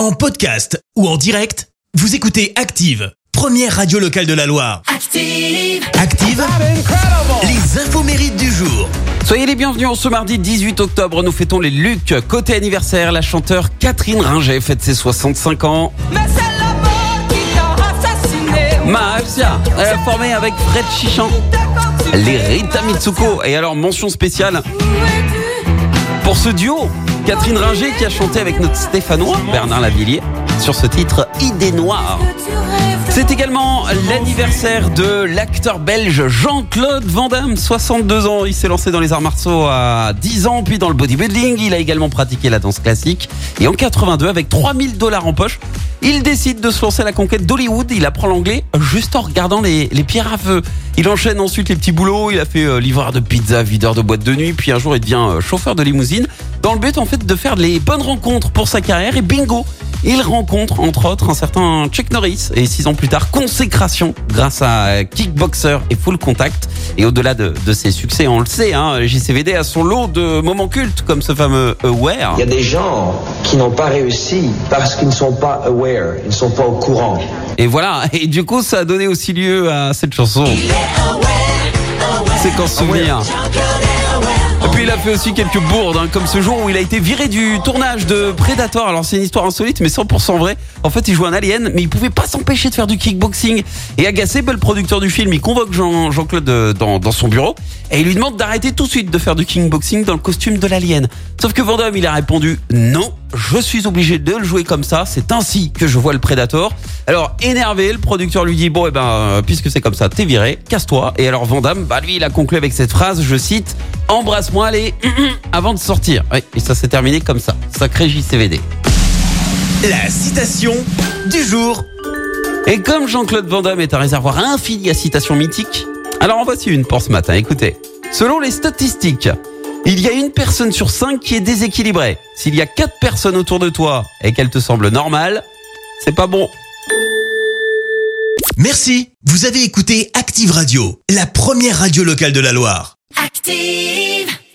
En podcast ou en direct, vous écoutez Active, première radio locale de la Loire. Active. Active, les infos mérites du jour. Soyez les bienvenus en ce mardi 18 octobre. Nous fêtons les Luc. Côté anniversaire, la chanteure Catherine Ringer fête ses 65 ans. Mais c'est la mort qui t'a assassiné. Mafia, elle a formé avec Fred Chichan, les Rita Mitsuko. Et alors, mention spéciale pour ce duo. Catherine Ringer qui a chanté avec notre Stéphanois, Bernard Lavillier, sur ce titre Idée Noire. C'est également l'anniversaire de l'acteur belge Jean-Claude Van Damme, 62 ans. Il s'est lancé dans les arts martiaux à 10 ans, puis dans le bodybuilding. Il a également pratiqué la danse classique. Et en 82, avec 3000 dollars en poche, il décide de se lancer à la conquête d'Hollywood. Il apprend l'anglais juste en regardant les, les pierres à feu. Il enchaîne ensuite les petits boulots. Il a fait euh, livreur de pizza, videur de boîte de nuit. Puis un jour, il devient euh, chauffeur de limousine. Dans le but, en fait, de faire les bonnes rencontres pour sa carrière. Et bingo il rencontre entre autres un certain Chuck Norris et six ans plus tard consécration grâce à Kickboxer et Full Contact. Et au-delà de, de ses succès, on le sait, hein, JCVD a son lot de moments cultes comme ce fameux Aware. Il y a des gens qui n'ont pas réussi parce qu'ils ne sont pas aware, ils ne sont pas au courant. Et voilà, et du coup ça a donné aussi lieu à cette chanson. C'est qu'en souvenir. Puis il a fait aussi quelques bourdes, hein, comme ce jour où il a été viré du tournage de Predator. Alors c'est une histoire insolite, mais 100% vrai. En fait, il jouait un alien, mais il pouvait pas s'empêcher de faire du kickboxing. Et agacé, le producteur du film, il convoque Jean- Jean-Claude euh, dans, son bureau et il lui demande d'arrêter tout de suite de faire du kickboxing dans le costume de l'alien. Sauf que Van Damme, il a répondu non, je suis obligé de le jouer comme ça. C'est ainsi que je vois le Predator. Alors énervé, le producteur lui dit bon, eh ben, euh, puisque c'est comme ça, t'es viré, casse-toi. Et alors Van Damme, bah lui, il a conclu avec cette phrase, je cite, embrasse-moi, allez, avant de sortir. Oui, et ça s'est terminé comme ça. Sacré JCVD. La citation du jour. Et comme Jean-Claude Van Damme est un réservoir infini à citations mythiques, alors en voici une pour ce matin. Écoutez, selon les statistiques, il y a une personne sur cinq qui est déséquilibrée. S'il y a quatre personnes autour de toi et qu'elles te semblent normales, c'est pas bon. Merci. Vous avez écouté Active Radio, la première radio locale de la Loire. Active.